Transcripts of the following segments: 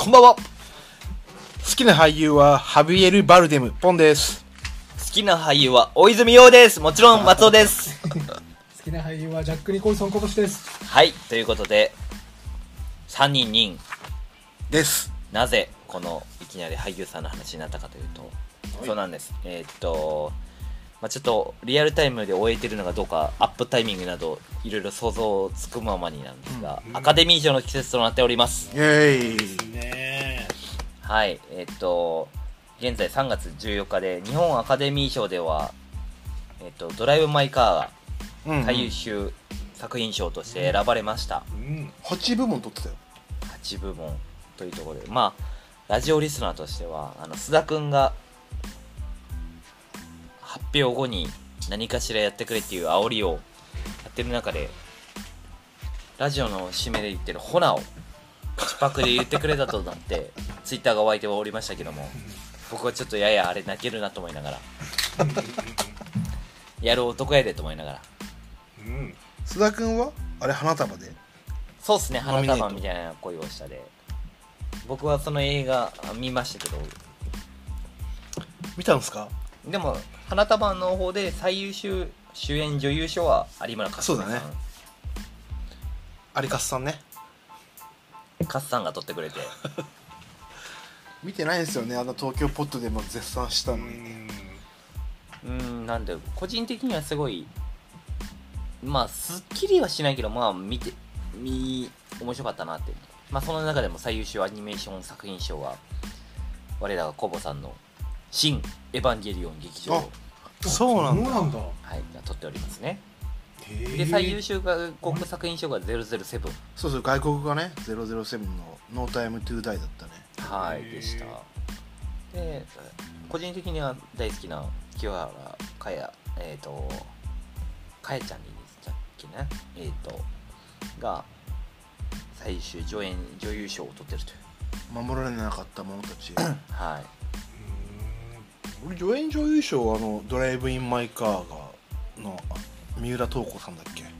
こんばんは。好きな俳優はハビエル・バルデム。ポンです。好きな俳優は大泉洋です。もちろん松尾です。好きな俳優はジャック・ニコルソン小星です。はいということで3人人です。なぜこのいきなり俳優さんの話になったかというと、そうなんです。えーっとまあ、ちょっとリアルタイムで終えてるのかどうかアップタイミングなどいろいろ想像つくままになんですが、アカデミー賞の季節となっております。イェーイ。ねはいえーっと現在3月14日で日本アカデミー賞では、えーっとドライブ・マイ・カーうんが最優秀作品賞として選ばれました、うん。8部門取ってたよ。8部門というところで。まあラジオリスナーとしてはあの須田君が発表後に何かしらやってくれっていう煽りをやってる中でラジオの締めで言ってる「ホナ」を口パクで言ってくれたとなってツイッターが湧いておりましたけども僕はちょっとややあれ泣けるなと思いながらやる男やでと思いながら。うん。須田君は？あれ花束で？そうっすね花束みたいな恋をしたで。僕はその映画あ見ましたけど。見たんですか？でも花束の方で最優秀主演女優賞は有村架純さん。そうだね。有勝さんねカッさんが取ってくれて。見てないんですよねあの東京ポットでも絶賛したうのに。ねうーん。なんで個人的にはすごいまあすっきりはしないけどまあ見て見面白かったなって。まあその中でも最優秀アニメーション作品賞は我らがコボさんの「新エヴァンゲリオン劇場」あそうなんだ。はい、が取っておりますねで最優秀外国作品賞が007そうそう外国がね007の「ノータイムトゥーダイだったね。はいでした。で個人的には大好きな清原かやえっ、とかやちゃんでいいんでしたっけねえっ、とが最終助演女優賞を取ってるという。守られなかった者たち はい。俺助演女優賞はあのドライブインマイカーがの三浦透子さんだっけ？うん。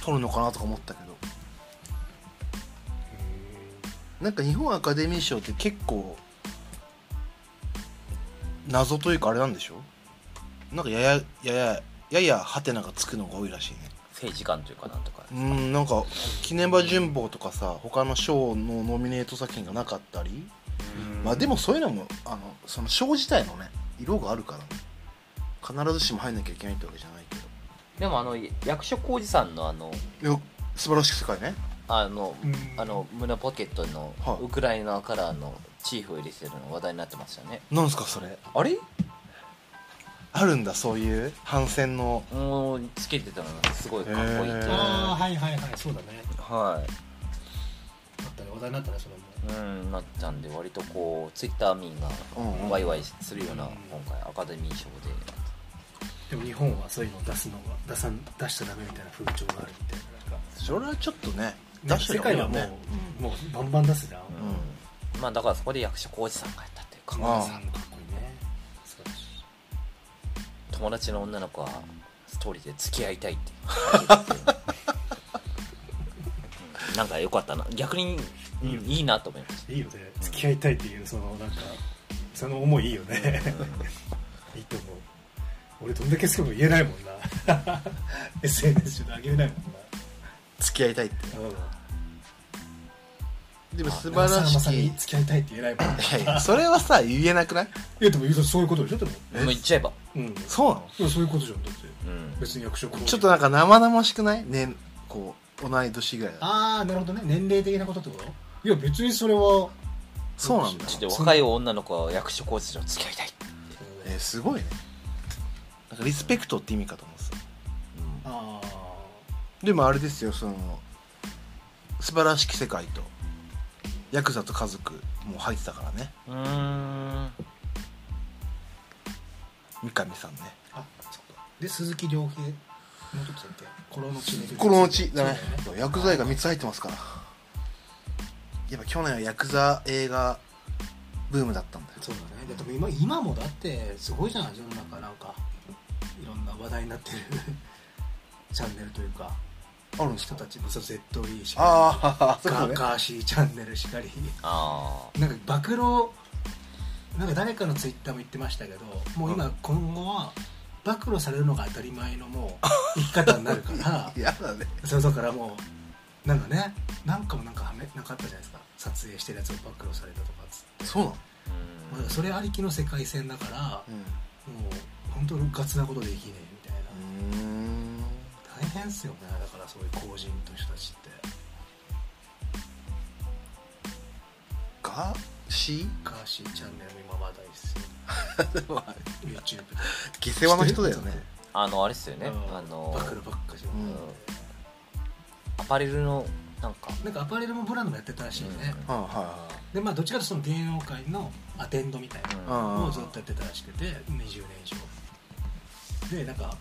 取るのかなとか思ったけど。なんか日本アカデミー賞って結構謎というかあれなんでしょ？なんかややややややハテナがつくのが多いらしいね。政治官というかなんとかうんなんか記念馬旬報とかさ他の賞のノミネート作品がなかったり。まあでもそういうのもあのその賞自体のね色があるからね。必ずしも入んなきゃいけないってわけじゃないでもあの役所広司さんのあのいや素晴らしき世界ね。あのうん。あの胸ポケットのはいウクライナカラーのチーフを入れてるの話題になってましたね。なんすかそれ。あれ？あるんだそういう反戦の。もうつけてたのがすごいかっこいいってへー。ああはいはいはいそうだね。はあったね話題になったねそれもいうんなったんで割とこうツイッター民がうんうん。ワイワイするようなうん。今回アカデミー賞ででも日本はそういうのを出すのが出さん出しちゃダメみたいな風潮があるみたいななんかそれはちょっっとねね出して世界はもう、ねもうバンバン出すじゃん、うん。まあだからそこで役所広司さんがやったっていうか。さんかっこいいね友達の女の子はストーリーで付き合いたいってう。ん なんか良かったな。逆に、うんいいなと思いましいいよね。付き合いたいっていうそのなんかその思いいいよね。う俺どんだけ好きも言えないもんな。SNS であげれないもん付き合いたいって。なでもうん素晴らし長澤まさに付き合いたいって言えないもん いやいやそれはさ言えなくない？いやでも言うとそういうことでしょでも。たもう言っちゃえば。うん。そうなの？いやそういうことじゃんだって。うん。別に役職ちょっとなんか生々しくない？ねこう同い年ぐらいだと。ああなるほどね。年齢的なことってこと？いや別にそれはそうなんだ。ちょっと若い女の子は役所広司と付き合いたい、えーすごいねなんかリスペクトって意味かと思ってた。あでもあれですよその素晴らしき世界とヤクザと家族も入ってたからね。うーん三上さんね。ああそうか。で鈴木亮平の時だっけ？心の血で心の血だねそうだよヤクザ映画3つ入ってますから。やっぱ去年はヤクザ映画ブームだったんだよ。そうだね。でも今今もだってすごいじゃん世の中なんか。いろんな話題になってる チャンネルというかあるんですか？人たちもそう ZE しかああそうね。りガガーシーチャンネルしかり。あなんか暴露なんか誰かのツイッターも言ってましたけどもう今今後は暴露されるのが当たり前のもう 生き方になるからやだね。そうだからもうなんかねなんかもなんかはめなかったじゃないですか。撮影してるやつを暴露されたとかっつって。そうなの？あまあそれありきの世界線だからうん。もう本当にガツなことできねえみたいな。大変っすよね。だからそういう公人という人たちって。ガシガーシーチャンネルも今話題ですよ。ー YouTube で。下世話の人だよね。あのあれっすよね。うん。あの暴露ばっかじゃん、うん。アパレルのなんか。なんかアパレルもブランドもやってたらしいね、うん。はいはでまあどっちかというとその芸能界のアテンドみたいなのをずっとやってたらしくて20年以上でなんか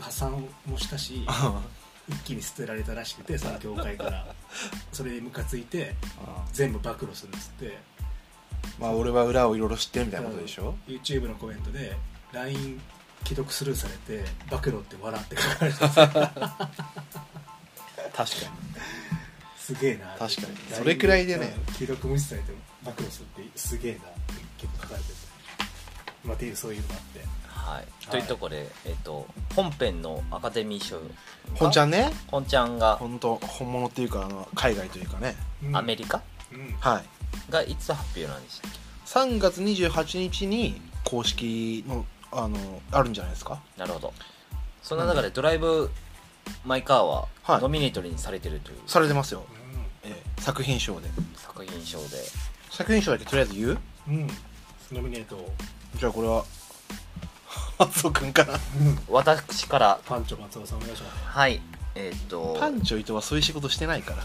破産もしたし一気に捨てられたらしくてその業界から。それにムカついてい全部暴露するっつって。まあ俺は裏をいろいろ知ってるみたいなことでしょ？YouTube のコメントで LINE 既読スルーされて暴露って笑って書かれてた 確かすげえな確かに。それくらいでね。うん既読無視されても暴露するってすげえな結構書かれてるまあっていうそういうのがあってはい。というところでえっと本編のアカデミー賞に本ちゃんね？本ちゃんが本当本物っていうかあの海外というかね。うん。アメリカ？うん。はい。がいつ発表なんでしたっけ？3月28日に公式のあのあるんじゃないですか？なるほど。そんな中でドライブ・マイ・カーははい。ノミネートにされてるという。されてますよ、うん。ええ。作品賞で。作品賞で。作品賞だけとりあえず言う？うん。ノミネートを。じゃあこれは 松尾くんかな私から。パンチョ松尾さんお願いします。はい。えっと。パンチョ伊藤はそういう仕事してないから。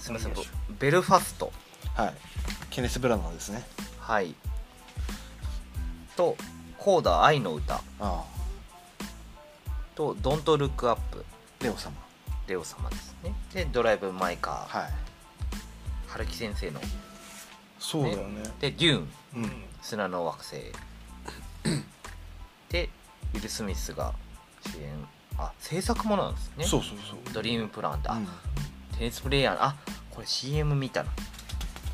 すみません。ベルファスト。はい。ケネス・ブラナーですね。はい。とコーダ愛の歌。あとドントルックアップ。あレオ様。レオ様ですね。でドライブ・マイ・カー。はい。春樹先生の。そうだよね。でデューン。うん。砂の惑星 でウィル・スミスが主演あ制作ものなんですね。そうそうそう。ドリームプランだ、うん。テニスプレイヤーのあこれ CM 見たな。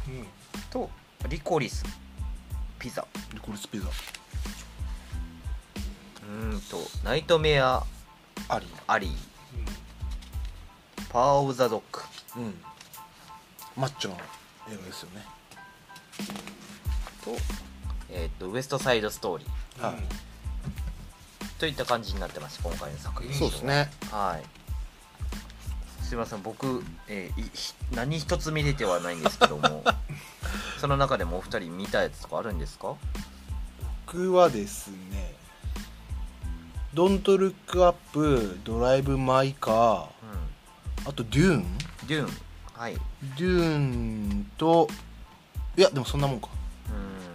うん。とリコリスピザ。リコリスピザ。うーんとナイトメアありアリー。パワー・オブ・ザ・ドッグ。うん。マッチョな映画ですよね。と,、えー、とウエストサイド・ストーリー。はい。といった感じになってました今回の作品。そうですね。はい。すいません僕、えーいひ何一つ見れてはないんですけども その中でもお二人見たやつとかあるんですか？僕はですね「ドントルックアップ」「ドライブ・マイ・カーう」あと「デューン」んデューンはい。デューンといやでもそんなもんか。うーん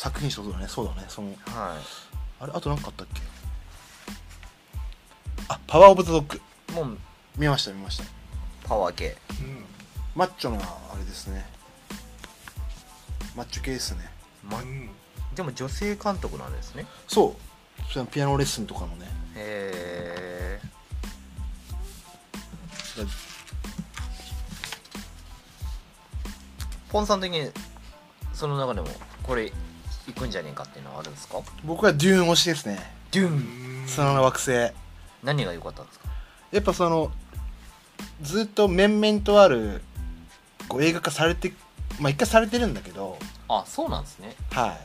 作品賞そうだねそうだねそのはあれあと何かあったっけ？あパワー・オブ・ザ・ドッグ。いもう見ました見ました。パワー系。うん。マッチョなあれですね。マッチョ系ですね。まうん。でも女性監督なんですね。そう。それピアノレッスンとかのね。へえポンさん的にその中でもこれ行くんじゃねえかっていうのはあるんですか？僕はデューン推しですね。デューうン。ん砂の惑星。や何が良かったんですか？っぱそのずっと面々とあるこう映画化されてまあ一回されてるんだけどあそうなんですね。はい。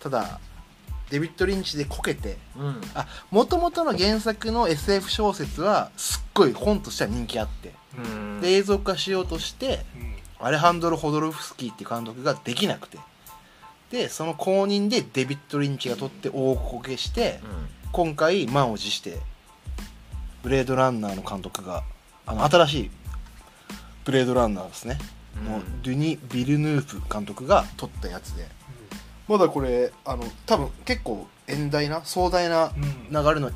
ただデビッド・リンチでこけてうん。あもともとの原作の SF 小説はすっごい本としては人気あってうん。で映像化しようとしてうん。アレハンドロ・ホドロフスキーって監督ができなくてでその後任でデビッド・リンチが撮って大こけして今回満を持してブレードランナーの監督があの新しいブレードランナーですね、うん。のドゥニ・ビルヌーフ監督が撮ったやつで。まだこれあの多分結構遠大な壮大なうん。流れの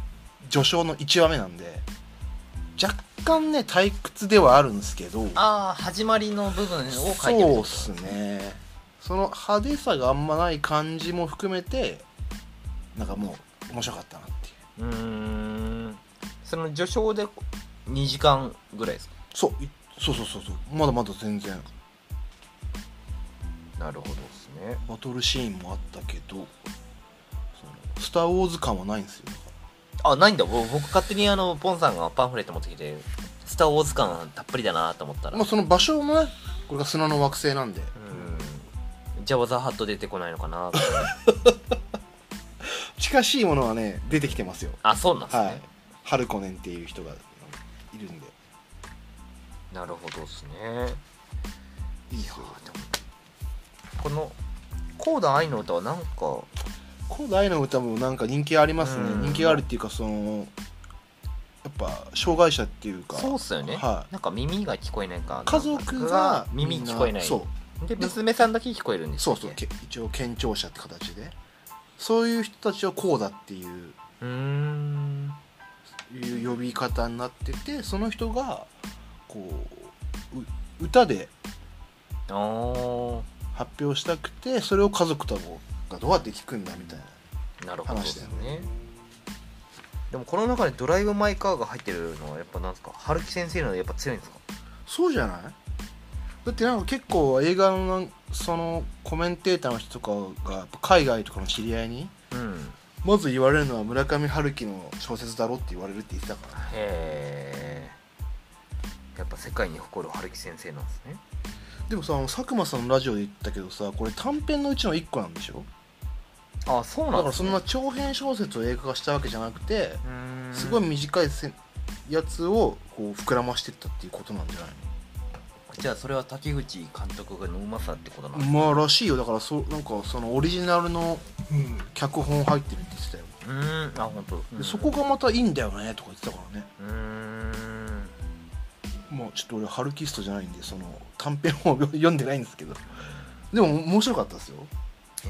序章の1話目なんで若干ね退屈ではあるんですけど。ああ始まりの部分を書いてるそうっすねその派手さがあんまない感じも含めてなんかもう面白かったなっていう。うーん。その序章で2時間ぐらいですか？そういそうそうそうそう。まだまだ全然。なるほどですね。バトルシーンもあったけどそのスター・ウォーズ感はないんですよ。あないんだ。ぼ僕勝手にあのポンさんがパンフレット持ってきてスター・ウォーズ感たっぷりだなと思ったら、まあその場所もねこれが砂の惑星なんで。うんジャワザハット出てこないのかな。と 近しいものはね出てきてますよ。あそうなんですね、はい。ハルコネンっていう人がいるんで。なるほどですね。いいですよ。このコーダ愛の歌はなんかコーダ愛の歌もなんか人気ありますね。うん。人気があるっていうかそのやっぱ障害者っていうか。そうっすよね、はなんか耳が聞こえないか。い、家族が耳聞こえない。そうで娘さんだけ聞こえるんですよそうそうけ一応健聴者って形で。そういう人たちをコーダっていう。うーん。いう呼び方になっててその人がこうう歌で発表したくてそれを家族とがどうやって聞くんだみたいな話だねでもこの中でドライブ・マイ・カーが入ってるのはやっぱなんですか春樹先生のやっぱ強いんですかそうじゃないだってなんか結構映画のそのコメンテーターの人とかが海外とかの知り合いにうん。まず言われるのは村上春樹の小説だろって言われるって言ってたから。へえやっぱ世界に誇る春樹先生なんですね。でもさ佐久間さんのラジオで言ったけどさこれ短編のうちの1個なんでしょ？あそうなんね。だからそんな長編小説を映画化したわけじゃなくてすごい短いせやつをこう膨らましてったっていうことなんじゃないじゃあそれは竹口監督がのうまさってことなんでのすか？まあらしいよ。だからそなんかそのオリジナルのうん脚本入ってるって言ってたよ、うーん。あ本当。うんでそこがまたいいんだよねとか言ってたからね。うーん。まあちょっと俺ハルキストじゃないんでその短編を読んでないんですけど。でも面白かったですよ。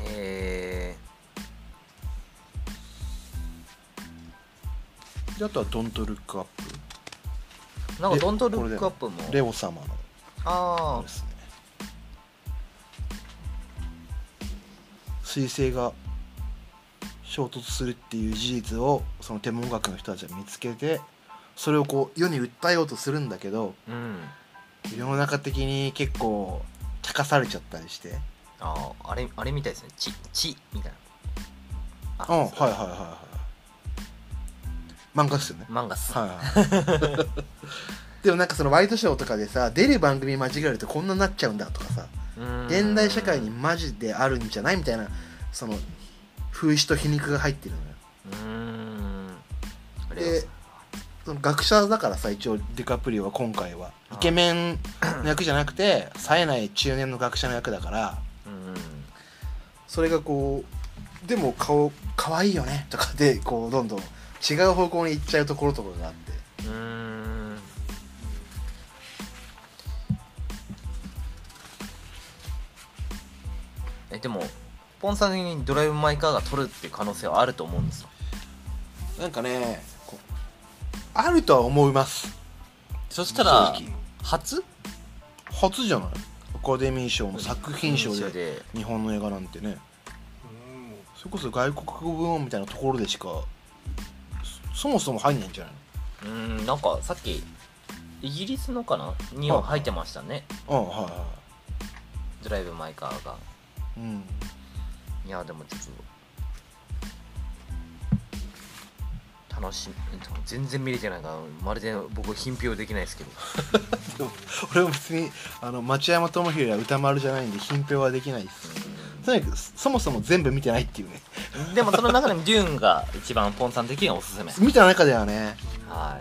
えであとは「ドントルックアップ。ー、なんかでドントルックアップもレオ様のあですね彗星が衝突するっていう事実をその天文学の人たちは見つけてそれをこう世に訴えようとするんだけどあうん。世の中的に結構茶化されちゃったりして。あああれあれみたいですね「ち」「ち」みたいな。う。んはいはいはいはい。漫画ですよね。漫画っす、はいはい でもなんかそのワイドショーとかでさ出る番組間違えるとこんなになっちゃうんだとかさ現代社会にマジであるんじゃないみたいなその風刺と皮肉が入ってるのよ。でその学者だからさ一応デカプリオは今回は。あイケメン の役じゃなくて冴えない中年の学者の役だからうん。それがこうでも顔可愛いよねとかでこうどんどん違う方向に行っちゃうところとかがあって。うーんえでもポンさん的にドライブ・マイ・カーが取るっていう可能性はあると思うんですよ。なんかねあるとは思います。そしたら初？初じゃない？アカデミー賞の作品賞でで。日本の映画なんてね。うん。それこそ外国語部門みたいなところでしかそそもそも入んないんじゃないうーんなんかさっきイギリスのかな？には入ってましたね。のうんはいはドライブ・マイ・カーが。いうん。いやでもちょっと楽しみ全然見れてないからまるで僕品評できないですけど。でも俺は別にあの町山智博や歌丸じゃないんで品評はできないです。とにかくそもそも全部見てないっていうね。でもその中でもデューンが一番ポンさん的にはおすすめ。見た中ではね。は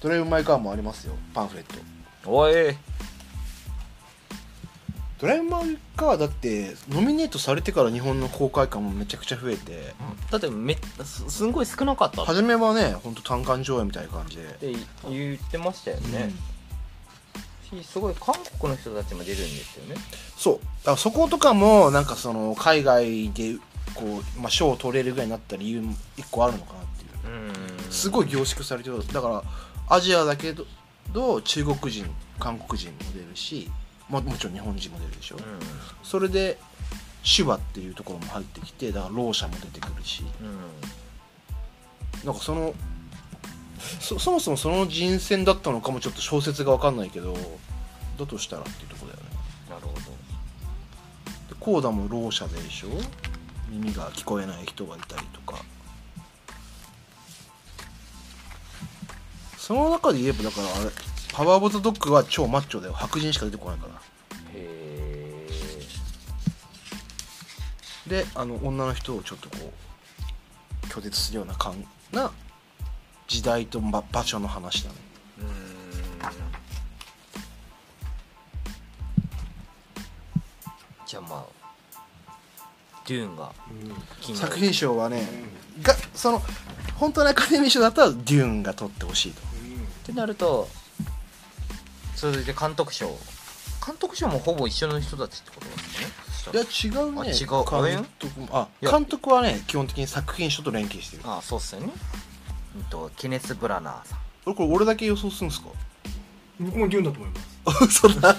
ドライブ・マイ・カーもありますよ。パンフレット。いおいドライブ・マイ・カーだってノミネートされてから日本の公開感もめちゃくちゃ増えてだってめすすんごい少なかった。っ初めはねほんと単館上映みたいな感じで。て言ってましたよね、しすごい韓国の人たちも出るんですよね。そう。だからそことかもなんかその海外でこう、まあ、賞を取れるぐらいになった理由も一個あるのかなっていう。うん。すごい凝縮されてる。だからアジアだけど中国人韓国人も出るし、まあ、もちろん日本人も出るでしょ、うそれで手話っていうところも入ってきてだからろう者も出てくるし。んうん。なんかそのそそもそもその人選だったのかもちょっと小説が分かんないけどだとしたらっていうところだよね。なるほど。でコーダもろう者でしょ。耳が聞こえない人がいたりとか。その中で言えばだからあれパワーボトドッグは超マッチョだよ。白人しか出てこないから。へえであの女の人をちょっとこう拒絶するような感な時代とば場所の話だね。じゃあまあデューンが気になる。作品賞はね、がその本当のアカデミー賞だったらデューンが取ってほしいと。ってなるとそれで監督賞。監督賞もほぼ一緒の人たちってことですね。いや違うね。あ違う。監督も。あいや。監督はね基本的に作品賞と連携してる。あそうっすよね。うんとケネス・ブラナーさん。俺これ俺だけ予想するんですか？僕もデューンだと思います。嘘だ。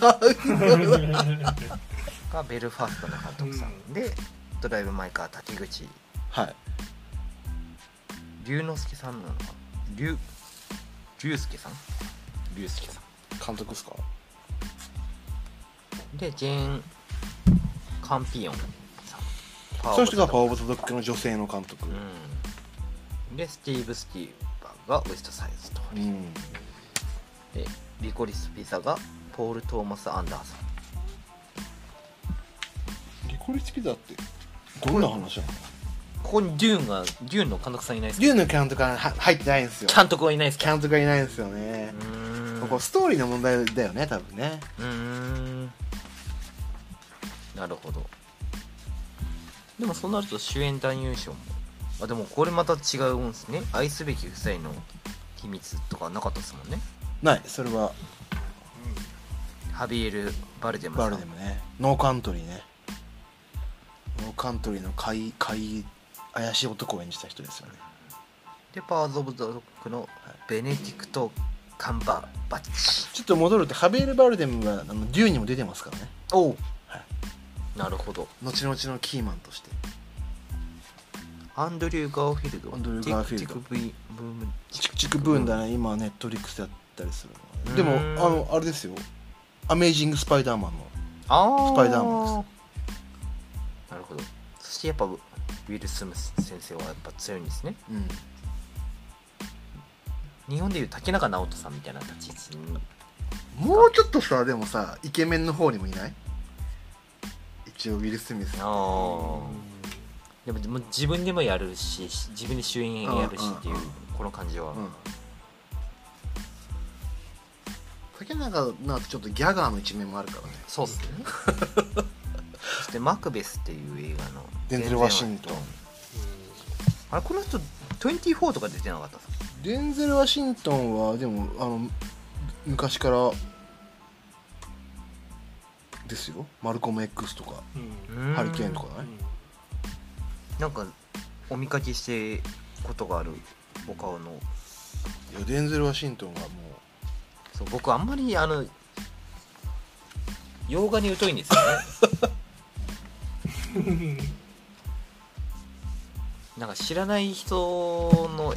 がベルファストの監督さん、でドライブ・マイ・カー竹口。はい。龍之介さんなのか龍龍介さん？龍介さ監督ですか？んでジェーン・カンピヨンさん。パその人がパワワーボトドッグの女性の監督。うん。でスティーブ・スティーバーがウエストサイズとうん。でリコリス・ピザがポール・トーマス・アンダーソン。リコリスピザってどんな話なの？ここにデューンがデューンの監督さんいないですか？デューンの監督はは入ってないんですよ。監督はいないですか？監督がいないんですよね。うーんここストーリーの問題だよね多分ね。うーん。なるほど。でもそうなると主演男優賞も。あでもこれまた違うんですね。愛すべき夫妻の秘密とかなかったですもんね。ないそれは。ハビエル・バルデマさん。バルデムね。ノーカントリーね。ノーカントリーの怪怪怪しい男を演じた人ですよね。でパワーズ・オブ・ザ・ドッグのベネディクト・カンバーバッチ。ちょっと戻るとハビエル・バルデムはあのデューンにも出てますからね。おう。はい。なるほど。後々のキーマンとして。アンドリュー・ガーフィールド。アンドリューガーフィールド。チクチクブーンだね。今 Netflix やったりするのでもあのあれですよ。アメイジング・スパイダーマンの。スパイダーマンでなるほど。そしてやっぱウィル・スムス先生はやっぱ強いんですね。うん日本でいう竹中直人さんみたいな立ち位置に。もうちょっとさでもさイケメンの方にもいない？一応ウィル・スミス。ああでもでも自分でもやるし自分で主演やるしっていうこの感じは、うん。竹中直人ちょっとギャガーの一面もあるからね。そうっすね。そしてマクベスっていう映画の。デンゼルワシントン。あれこの人24とか出てなかったデンゼル・ワシントンはでもあの昔からですよマルコム X とかうんハリケーンとかねなんかお見かけしてことがあるお顔のいやデンゼル・ワシントンはもうそう僕あんまりあの洋画に疎いんですよねなんか知らない人の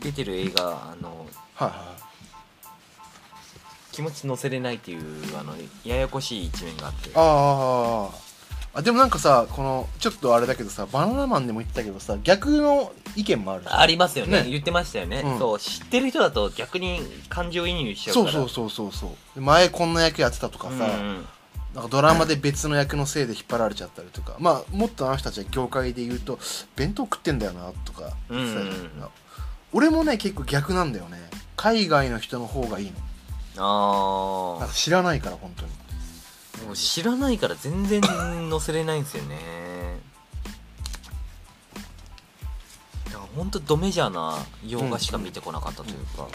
出てる映画あのうはいはい気持ち乗せれないっていうあのややこしい一面があって。あああでもなんかさこのちょっとあれだけどさバナナマンでも言ってたけどさ逆の意見もあるありますよね。ね。言ってましたよね、うん。そう知ってる人だと逆に感情移入しちゃうから。そうそうそうそうそう。前こんな役やってたとかさ、うんなんかドラマで別の役のせいで引っ張られちゃったりとか。まあもっとあの人たちは業界で言うと弁当食ってんだよなとか。言ってたりとか俺もね結構逆なんだよね。海外の人の方がいいの。ああ知らないから本当に。もう知らないから全然載せれないんですよね。だから本当ドメジャーな洋画しか見てこなかったというか、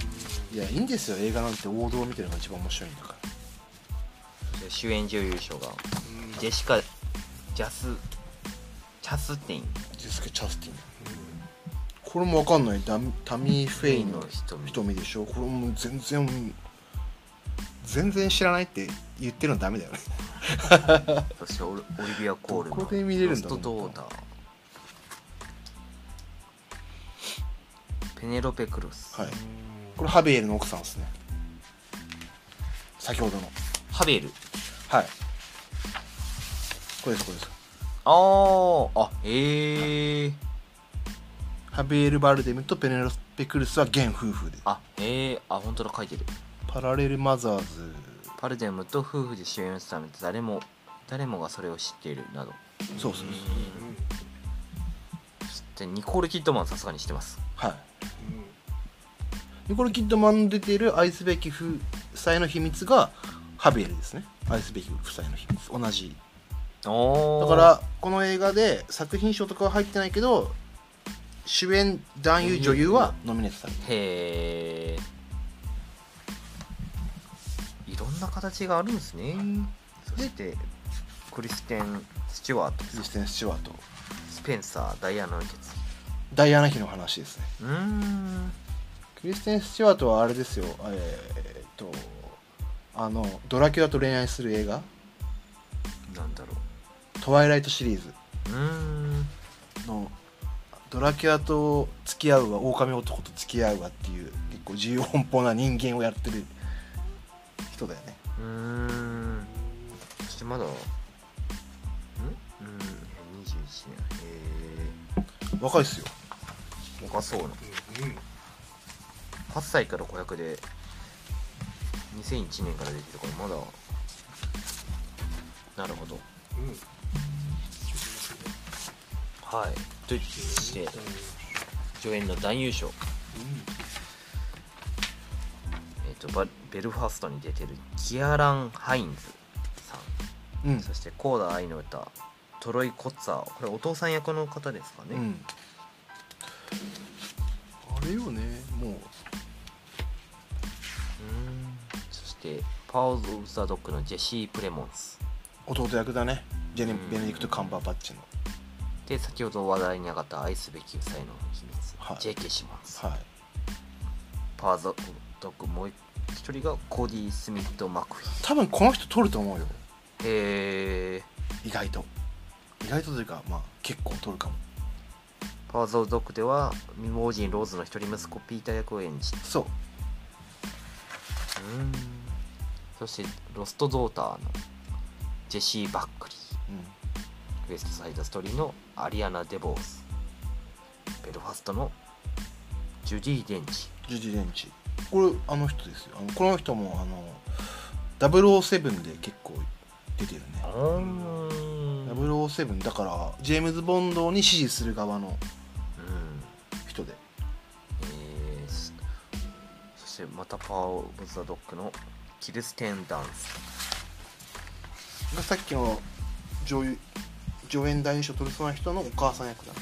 いやいいんですよ。映画なんて王道を見てるのが一番面白いんだから主演女優賞が。ジェシカ・ジャスチャスティン。ジェスケ・チャスティン。これもわかんない。ダミタミー・フェイの瞳。瞳でしょ。これも全然全然知らないって言ってるのダメだよね。そしてオリオリビア・コールのどこで見れるんだロスト・ドーター。ペネロペ・クルス、はい。これハベールの奥さんですね。先ほどの。ハベールはい。これですこれです。あーあへえハベール・バルデムとペネロペ・クルスは現夫婦で。あへえあ本当だ書いてる。パラレル・マザーズ。パルデムと夫婦で主演を務めて誰も誰もがそれを知っているなど。そうそうそうそしてニコール・キッドマンさすがに知ってます。はい。ニコル・キッドマンの出ている愛すべき夫妻の秘密がハベールですね。愛すべき夫妻の秘密。同じ。だからこの映画で作品賞とかは入ってないけど主演男優女優はノミネートされてる。へえいろんな形があるんですね。そしてクリステン・スチュワート。クリステン・スチュワート。スペンサーダイアナの決ダイアナ妃の話ですね。うーん。クリステン・スチュワートはあれですよ。えーっとあのドラキュラと恋愛する映画？なんだろ「トワイライト」シリーズ。うん。のドラキュラと付き合うわ狼男と付き合うわっていう結構自由奔放な人間をやってる人だよね。うーん。そしてまだん？うん。21年。へ若いっすよ。え若そうな。うん。8歳から500で2001年から出てるからまだ。なるほど。うん。はい。として助演の男優賞。えっ、とバベルファストに出てるキアラン・ハインズさん。うん。そしてコーダ愛の歌トロイ・コッツァー。これお父さん役の方ですかね、うんパワーズ・オブ・ザ・ドッグのジェシー・プレモンス。弟役だね。ジェネうん。ベネディクト・カンバーバッチの。で先ほど話題に上がった愛すべき夫妻の秘密、はい。J.K. シモンス、はい。パワーズ・オブ・ドッグもう一人がコーディー・スミット・マクフィー。多分この人撮ると思うよ。へえ意外と。意外とというかまあ結構撮るかも。パワーズ・オブ・ドッグでは未亡人ローズの一人息子ピーター役を演じてそう。うんそしてロスト・ドーターのジェシー・バックリー。うんウエスト・サイド・ストーリーのアリアナ・デボース。ベルファストのジュディ・デンチ。ジュディ・レンチ。これあの人ですよ。あのこの人もあの007で結構出てるね。うん007だからジェームズ・ボンドに支持する側のうん。人で。えーそそしてまたパワー・オブ・ザ・ドッグのキルステン・ダンス。がさっきの女優助演男優賞取りそうな人のお母さん役だ。うん。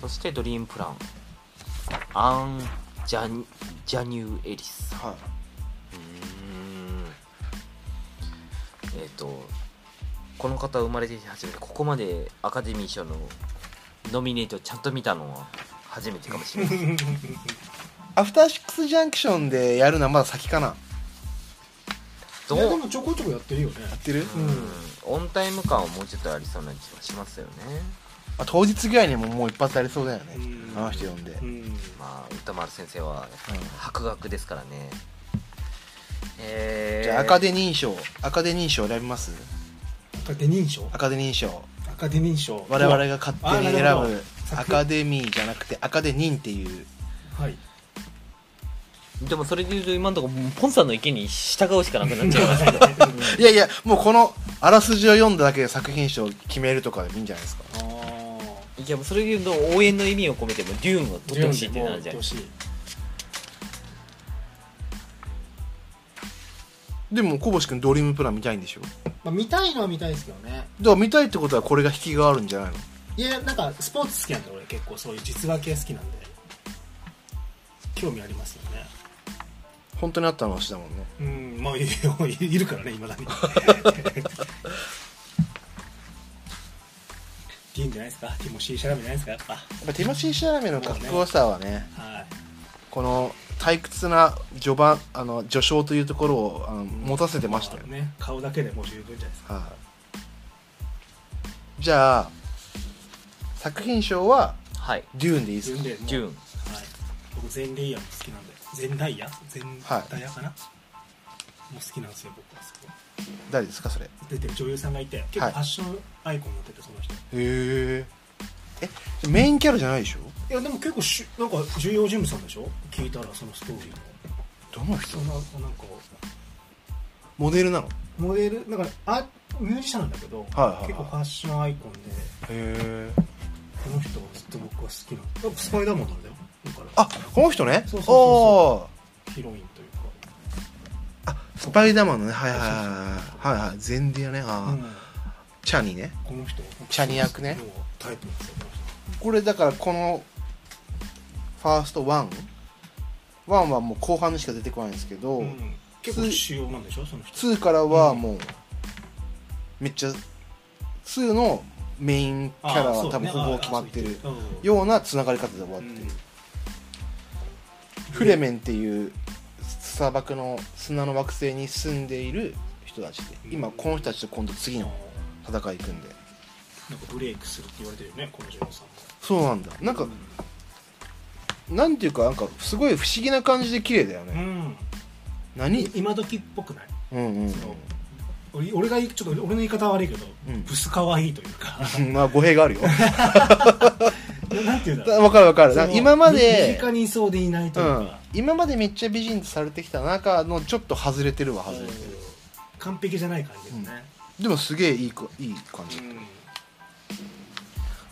そしてドリームプラン。アン・ジャニジャニュー・エリス。はうーん。えっ、とこの方生まれて初めてここまでアカデミー賞のノミネートをちゃんと見たのは初めてかもしれないい。アフターシックス・ジャンクションでやるのはまだ先かなどいうやでもちょこちょこやってるよね。やってる、うん。オンタイム感はもうちょっとありそうな気がしますよね。あ当日ぐらいにももう一発ありそうだよね。うん。あの人呼んで、うん。まあ歌丸先生はうん博学ですからね。えー、じゃあアカデミー賞アカデミー賞選びます？アカデミー賞？アカデミー賞。アカデミー賞。我々が勝手に選ぶアカデミーじゃなくてアカデニンっていうはいでもそれで言うと今のところポンさんの意見に従うしかなくなっちゃいますけど。いやいやもうこのあらすじを読んだだけで作品賞決めるとかでもいいんじゃないですか。ああいやもうそれで言うと応援の意味を込めてもデューンを取ってほしいってなるじゃんでも小星君ドリームプラン見たいんでしょ？まあ見たいのは見たいですけどね。だから見たいってことはこれが引きがあるんじゃないの？いやなんかスポーツ好きなんで俺結構そういう実話系好きなんで。興味ありますよね本当にあった話だもんね。うんまあいいいるからねいまだに。いいんじゃないですか？ティモシー・シャラメじゃないですか？やっぱ。やっぱティモシー・シャラメのかっこよさはねはい。この退屈な序盤あの序章というところをあの持たせてましたよ。ね、ね顔だけでもう十分じゃないですか。はい。じゃあ作品賞ははい。デューンでいいですか？自分でもう。ジューン。はい。僕ゼンレイヤーも好きなんでゼンダイヤゼンダイヤかな、もう好きなんですよ僕はそこ誰ですかそれ？へ出てる女優さんがいて結構ファッションアイコンになっててその人、ええメインキャラじゃないでしょ？いやでも結構しなんか重要人物なんでしょ？聞いたらそのストーリーの。どの人？ななんかモデルなの？へモデル？だからあミュージシャンなんだけど、はいはいはい。結構ファッションアイコンでえこの人はずっと僕は好きなのスパイダーマンなんだよあこの人ね？そうそうそうヒロインというああスパイダーマンのね。はいはいはいはいはい。はいゼンディアね。あうん。チャニね。この人。チャニ役ね。タイプですよこれだからこのファースト1 1はもう後半にしか出てこないんですけど、うん。結構主要なんでしょ？その人。2からはもうめっちゃ2のメインキャラは多分ほぼ決まってるようなつながり方で終わってる、フレメンっていう砂漠の砂の惑星に住んでいる人たちで今この人たちと今度次の戦い行くんで。なんかブレイクするって言われてるよねこの女優さんもそうなんだ。なんかなんていうかなんかすごい不思議な感じで綺麗だよね、うん。何？今時っぽくない？うんうん。俺俺がちょっと俺の言い方は悪いけど、うん。ブス可愛いというか。う んまあ語弊があるよ なんていうんだろう。わかるわかる。今ま身で近にいそうでいないといううん。か、今までめっちゃ美人とされてきた中のちょっと外れてるわ外れてる。完璧じゃない感じですね、でもすげえいい子いい感じうん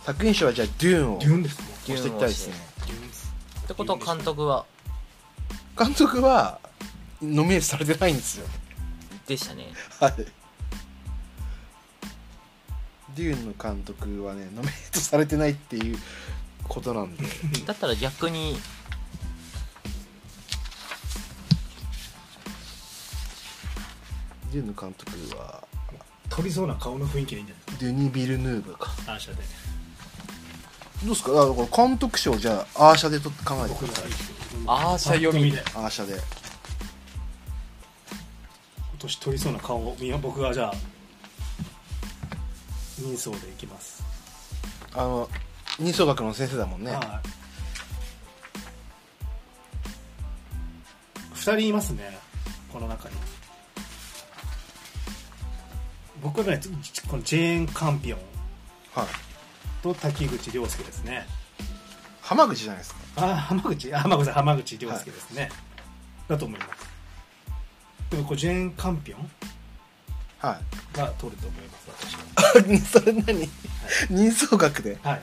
作品賞はじゃあデューンを。デューンですもん押していきたいです。ねデューンです。ってことは監督は？監督はノミネートされてないんですよ。でしたね。はいデューンの監督はねノミネートされてないっていうことなんで。だったら逆にデューンの監督は取りそうな顔の雰囲気でいいんじゃない？デュニ・ビルヌーブか。アーシャで。どうですか？あだから監督賞じゃあアーシャでと考えてください。アーシャ読みで。アーシャで。今年取りそうな顔をみ僕がじゃあ人相でいきます、あの二層学の先生だもんね。はい。2人いますねこの中に。僕はねこのジェーン・カンピオン。はい。と滝口亮介ですね。浜口じゃないですか。あ浜口あ浜口浜口亮介ですね、だと思います。でもこうジェーン・カンピオンはい。が取ると思います私はそれ何？人相学で？はい。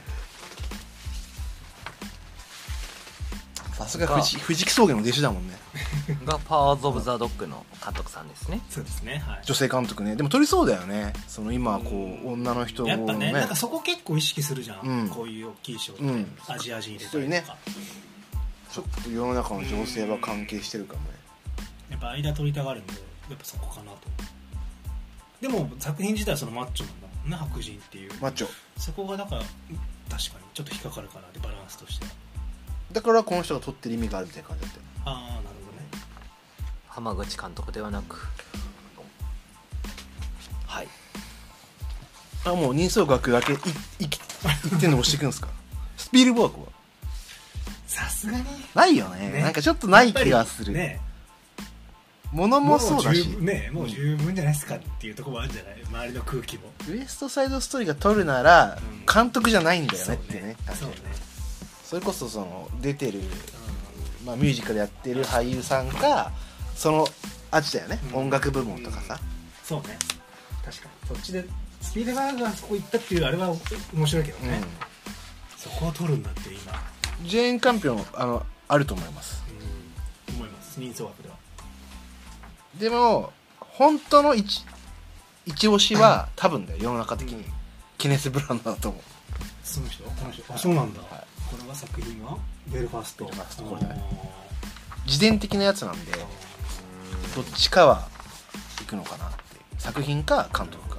さすが藤藤木草原の弟子だもんね。がパワーズ・オブ・ザ・ドッグの監督さんですね。そうですねはい。女性監督ね。でも撮りそうだよね。その今こう女の人をやっぱねねなんかそこ結構意識するじゃん、うん。こういう大きい賞って、うん。アジア人入れたそういうね。りとか、ちょっと世の中の情勢は関係してるかもね。やっぱ間取りたがるんでやっぱそこかなと。でも作品自体はそのマッチョなんだね白人っていう、マッチョ。そこがだから確かにちょっと引っかかるかなってバランスとして。はだからこの人が撮ってる意味があるみたいな感じだったよああなるほどね。浜口監督ではなく。はい。あもう人相学だけいいき一点で押していくんですか？スピルバーグは？さすがに。ないよね。ねなんかちょっとない気がする、ね物もそうだし。もうねもう十分じゃないですかっていうところもあるんじゃない？周りの空気も。ウエストサイドストーリーが撮るならうん。監督じゃないんだよねってねそうね。それこそその出てる、まあ、ミュージカルやってる俳優さんかそのあっちだよね、うん。音楽部門とかさ、そうね。確かに。そっちでスピードガーがそこ行ったっていうあれは面白いけどね、そこを取るんだって今。うん、ジェーン・カンピオンあのあると思います。うん。思います。人相学ではでも本当の一一押しは多分だよ世の中的に、うんケネス・ブランドだと思う。その人この人あそうなんだ、はい。これは作品は？ベルファスト。ベルファストこれね。自伝的なやつなんでどっちかは行くのかなって。いう作品か監督か。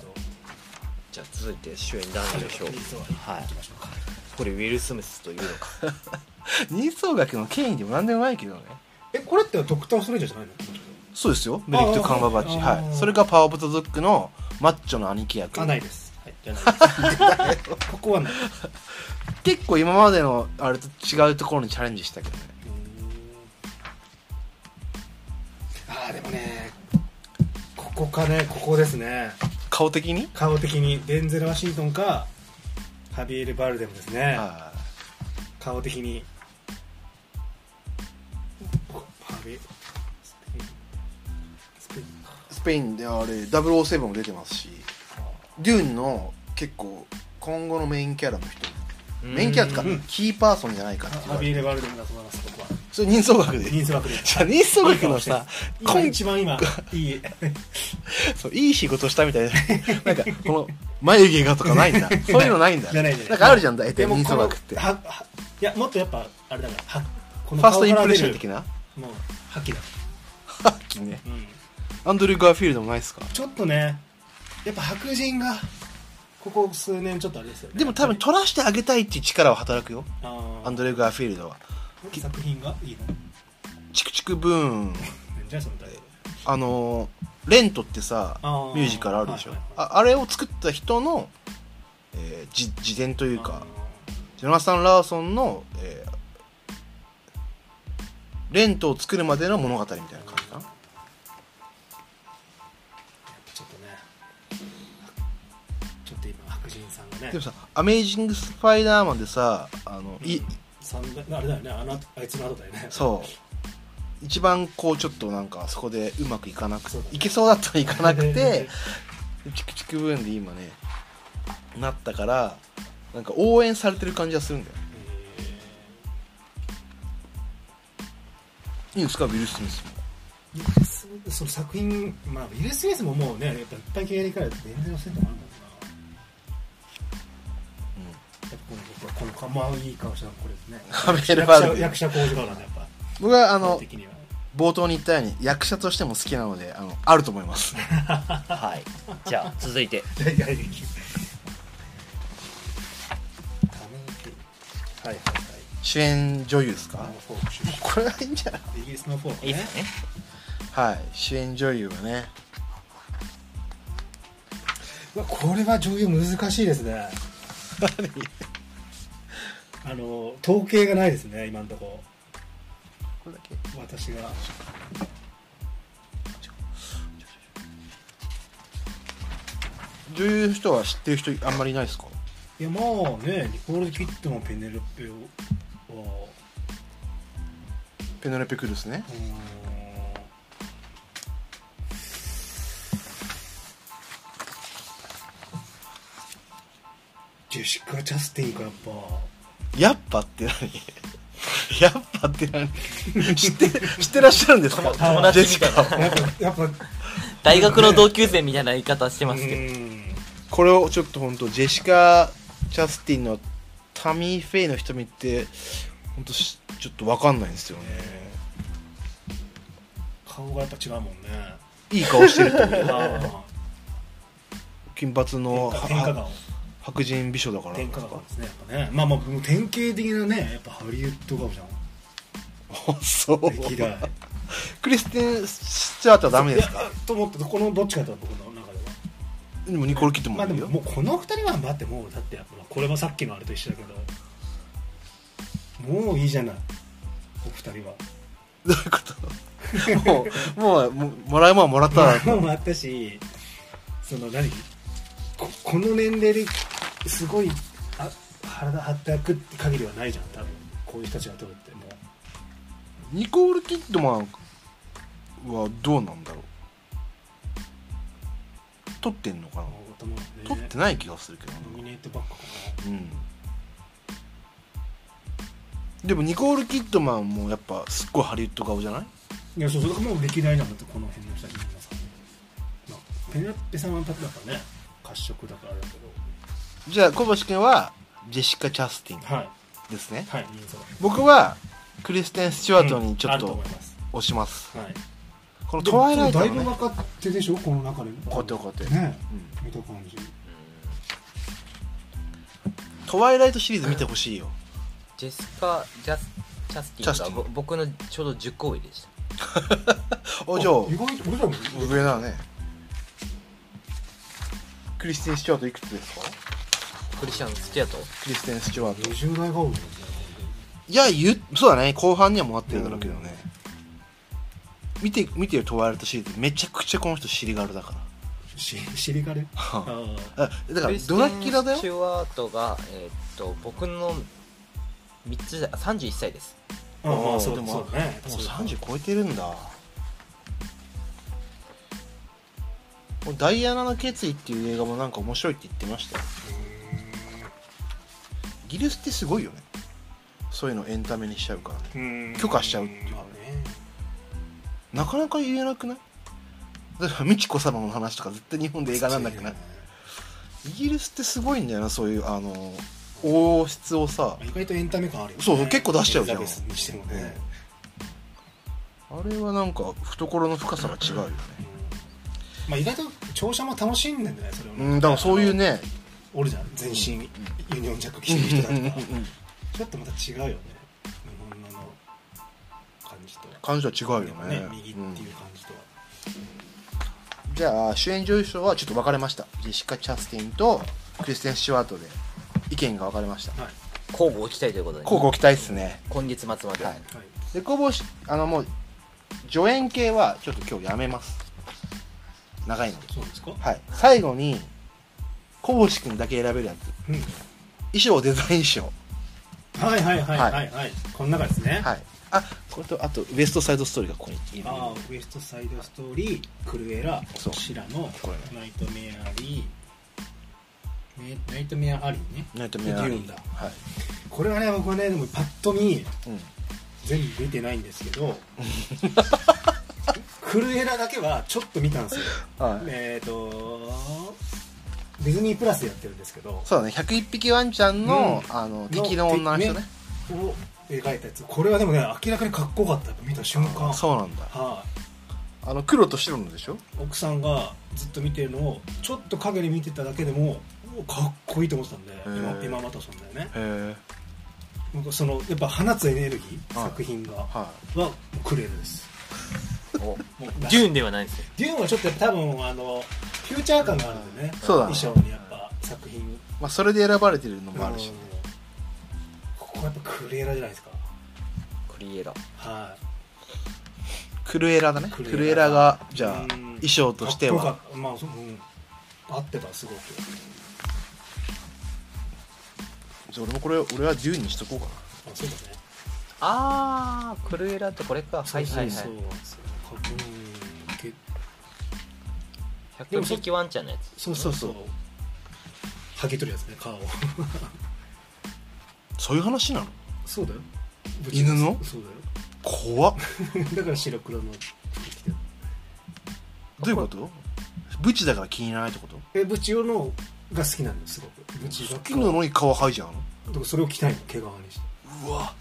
じゃあ続いて主演男優賞。人相学はい。行きましょうかこれウィル・スミスというのか。人相学の権威でも何でもないけどね。えこれってドクター・ストレンジャーじゃないの？そうですよ。ベネディクト・カンバーバッチ。はい。それがパワー・オブ・ザ・ドッグのマッチョの兄貴役。あないです、はい、じゃない。ここはない。結構今までのあれと違うところにチャレンジしたけどね。ああでもねここかねここですね。顔的に？顔的に。デンゼル・ワシントンかハビエル・バルデムですね。は顔的に。ハビスペインであれ007も出てますしデューンの結構今後のメインキャラの人。メインキャラってかうんキーパーソンじゃないかって言ハビエル・われてるバルデムだと思います。僕はそれ人相学で。人相学で。じゃあ人相学のさ今今一番今いい。そういい仕事したみたいな。なんかこの眉毛がとかないんだ。そういうのないんだ。じゃないじゃない。なんかあるじゃん大体人相学って。いやもっとやっぱあれだからはこのァーストインプレッ顔から出るション的な？もう覇気だ、はっきね。うん、アンドリュー・ガーフィールドもないっすか？ちょっとねやっぱ白人がここ数年ちょっとあれですよね。でも多分取らしてあげたいっていう力は働くよ。あー。アンドリュー・ガーフィールドは。作品がいいの？チクチクブーン。じゃあそのタイあのーレントってさあー。ミュージカルあるでしょ、はいはい。ああれを作った人の、えーじ自伝というあかジョナサン・ラーソンの、えーレントを作るまでの物語みたいな感ね。でもさ「アメイジング・スパイダーマン」でさあの、い三代あれだよね。あのあいつの後だよね。そう。一番こうちょっとなんかそこでうまくいかなくね。いけそうだったらいかなくて チクチクブーンで今ねなったからなんか応援されてる感じがするんだよ。いいんですか？ウィル・スミスも。えーそその作品まあウィル・スミスももうねやっぱいっぱい経歴から全然せんともあるもんなこの僕はこの顔まあいい顔したのこれですね。ハルバルデム役者役者工事顔なんでやっぱ。僕はあの顔的には。冒頭に言ったように役者としても好きなのであのあると思います。はい。じゃあ続いて。はいはいはい。主演女優ですか？あのフォーク出身これはいいんじゃない？イギリスのフォークね。いいですね。はい。主演女優はね。うわこれは女優難しいですね あの統計がないですね今のとこ。これだけ。私が。女優の人は知ってる人あんまりいないですか？いやまあねニコール・キッドもペネロペはペネロペ・クルスね。ジェシカ・ジャスティンかやっぱやっぱって何？やっぱって何？知って知ってらっしゃるんですか？友達みたいな。ジェシカをやっぱやっぱ。大学の同級生みたいな言い方してますけど。うん。これをちょっと本当ジェシカ・ジャスティンのタミー・フェイの瞳って本当しちょっと分かんないんですよね。顔がやっぱ違うもんね。いい顔してると思うよ。あ金髪のあ天下顔白人美女だから。天下顔ですねやっぱね。まあまあもう典型的なねやっぱハリウッド顔じゃん。あそう。歴代。クリステン・スチュアートはダメですか？と思ってこのどっちかと僕の中では。でもニコール・キッドまあでもももうこの二人はだってもうだってやっぱこれはさっきのあれと一緒だけど。もういいじゃないお二人は。どういうこと？もうもうもらうもんはもらったら。もうあったしその何？ここの年齢ですごいあ体張ってくって限りはないじゃん多分。こういう人たちが取るっても。うニコール・キッドマンはどうなんだろう？撮ってんのかな？撮ってない気がするけどな。ノミネートばっかかうん。でもニコール・キッドマンもやっぱすっごいハリウッド顔じゃない？ないやそうそうもう歴代なんだってこの辺の人たち皆さん、まあ、ペネロッペさんはだからね褐色だからあれだけじゃあ小橋君はジェシカ・チャスティどはですね。はい人相僕はクリステン・スチュワートにちょっとと思います。押します。はい。このトワイライトだいのねぶ若手でしょこの中でこうやってこうやってね。うん。見た感じ。トワイライトシリーズ見てほしいよ。ジェスカ・ジャスチャステチャスティン。ィンがぼ僕のちょうど10個上でした。おじゃあ意外と俺らも上だねクリステン・スチュワートいくつですか？クリスチャン・スチュアート？クリステン・スチュワート。20代が多いいやゆそうだね。後半にはもうなってるだろうけどね、見て見てるトワイライトシリーズめちゃくちゃこの人尻軽だから。し尻がれああ。だからドラキュラだよ？スチュワートが、えーっと僕の3つだ31歳です。あまあそうでもそうね。もう30超えてるんだダイアナの決意っていう映画もなんか面白いって言ってましたよ。イギリスってすごいよね。そういうのエンタメにしちゃうから。ねうん。許可しちゃうっていう。まあね。なかなか言えなくない？例えば美智子様の話とか絶対日本で映画なんだっけない？イギリスってすごいんだよなそういうあの王室をさ。意外とエンタメ感あるよね。そうそう結構出しちゃうじゃん。ね。あれはなんか懐の深さが違うよねまあ意外と聴者も楽しんでんじゃないそれをねうんだからそういうね。おるじゃん全身ユニオンジャック着てる人だとかちょっとまた違うよね。日本の感じと。感じは違うよね。ね右っていう感じとは。うん。じゃあ主演女優賞はちょっと分かれました。ジェシカ・チャスティンとクリステン・スチュワートで意見が分かれました。はい。交互期待ということで、こうご期待っすね。今月末まで、はい。はい。でこぼしあのもう助演系はちょっと今日やめます長いので。そうですか？はい。最後に小星君だけ選べるやつ。うん。衣装デザイン賞はいはいはいははい。はい。この中ですね。はい。あこれとあとウエストサイドストーリーがここに。いるああウエストサイドストーリークルエラそう。シラノこれ。ナイトメアリー。ねナイトメアアリーね。ナイトメアリーデューンだ。はい。これはね僕はねでもパッと見うん。全部見てないんですけど クルエラだけはちょっと見たんですよ。はい。えっ、とディズニープラスでやってるんですけど。そうだね。101匹ワンちゃんの,、うん。あの敵の女の人ね。を描いたやつ。これはでもね明らかにかっこよかった。見た瞬間。そうなんだ。はあの黒と白のでしょ？い奥さんがずっと見てるのをちょっと陰で見てただけでもおかっこいいと思ってたんで今ー。今またそんだよね。へえ僕そのやっぱ放つエネルギーはい。作品が。ははクレールですデューンではないですよ。デューンはちょっと多分あのフューチャー感があるんでね。そうだね。衣装にやっぱ作品。い、まあ、それで選ばれてるのもあるし、うん。ここはやっぱクレーラじゃないですか。クリエラ。はクルエラだね。ククルエラ。ルエラがじゃあうん。衣装いとしては。かっこよかった。まあそううん。合ってたすごく。じゃあ俺もこれ俺はデューンにしとこうかな。あそうだね。あークルエラってこれか。はいはいはい。そうそうそう。かうんけ100匹ワンちゃんのやつ。そうそうそう。剥げ取るやつね顔。を そういう話なの？そうだよ。犬の？そう怖っ。だ よだから白黒の服着てる。どういうこと？ブチだから気にならないってこと？えブチオのが好きなんですすごく。ブチが。好きなのに皮剥いじゃうのだからそれを着たいの毛皮にして。うわ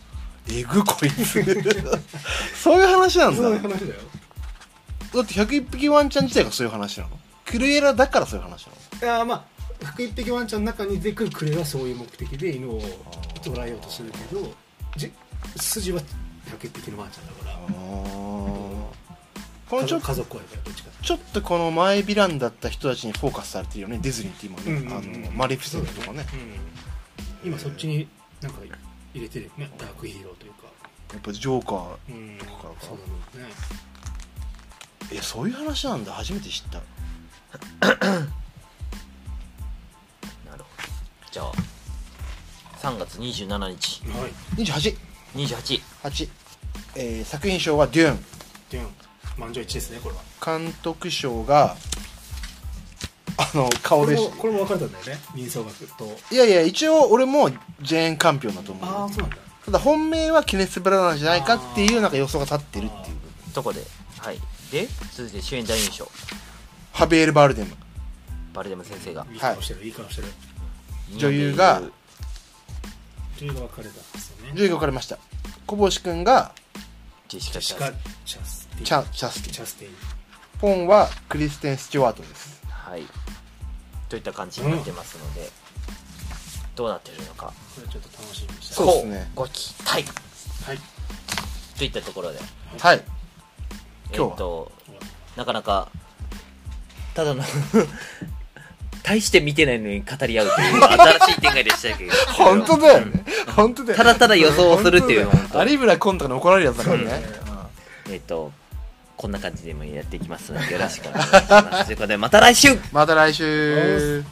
えぐこいつ。そういう話なんだ。そういうだ話だよって101匹ワンちゃん自体がそういう話なの？クルエラだからそういう話なの？いやまあ福一匹ワンちゃんの中に出てくるクレはそういう目的で犬を捕らえようとするけどじ筋は百一匹のワンちゃんだから。このちょ家族家族愛だよどっちょっとこの前ヴィランだった人たちにフォーカスされてるよねディズニーって今ね、うんうんうん。あのマレフィセントとかね。うん。今そっちになんか入れてるよね。ダークヒーローというか。やっぱジョーカーうんとかか。そうだねえそういう話なんだ。初めて知った。なるほど。じゃあ3月27日。はい。28 28 8、えー作品賞はデューン。でも満場一致ですねこれは。監督賞があの顔でし。これもこれも分かれたんだよね民奏楽と。いやいや一応俺もジェーンカンピオンだと思う。ああそうなんだ。ただ本命はケネス・ブラナーじゃないかっていうなんか予想が立ってるっていう。とこではいで続いて主演男優賞。ハビエル・バルデム。バルデム先生が。いい顔してる、い、い顔してる。女優がというのが分かれた。んですよね。10位が分かれました。小星君がジェシカ・チャスチャスティン。チャチャスティン。チャスティン。ポンはクリステン・スチュワートです。はい。といった感じになってますので、どうなってるのか。これちょっと楽しみにしたそうですね。ご期待。はい。といったところで。はい。え今日は？っとなかなかただの 大して見てないのに語り合うという。新しい展開でしたけど。本当だよね。本当だよただただ予想をするっていう有村コンとかに怒られるやつだからね。えっ、とこんな感じでもやっていきますのでよろしくお願いします。ということでまた来週。また来週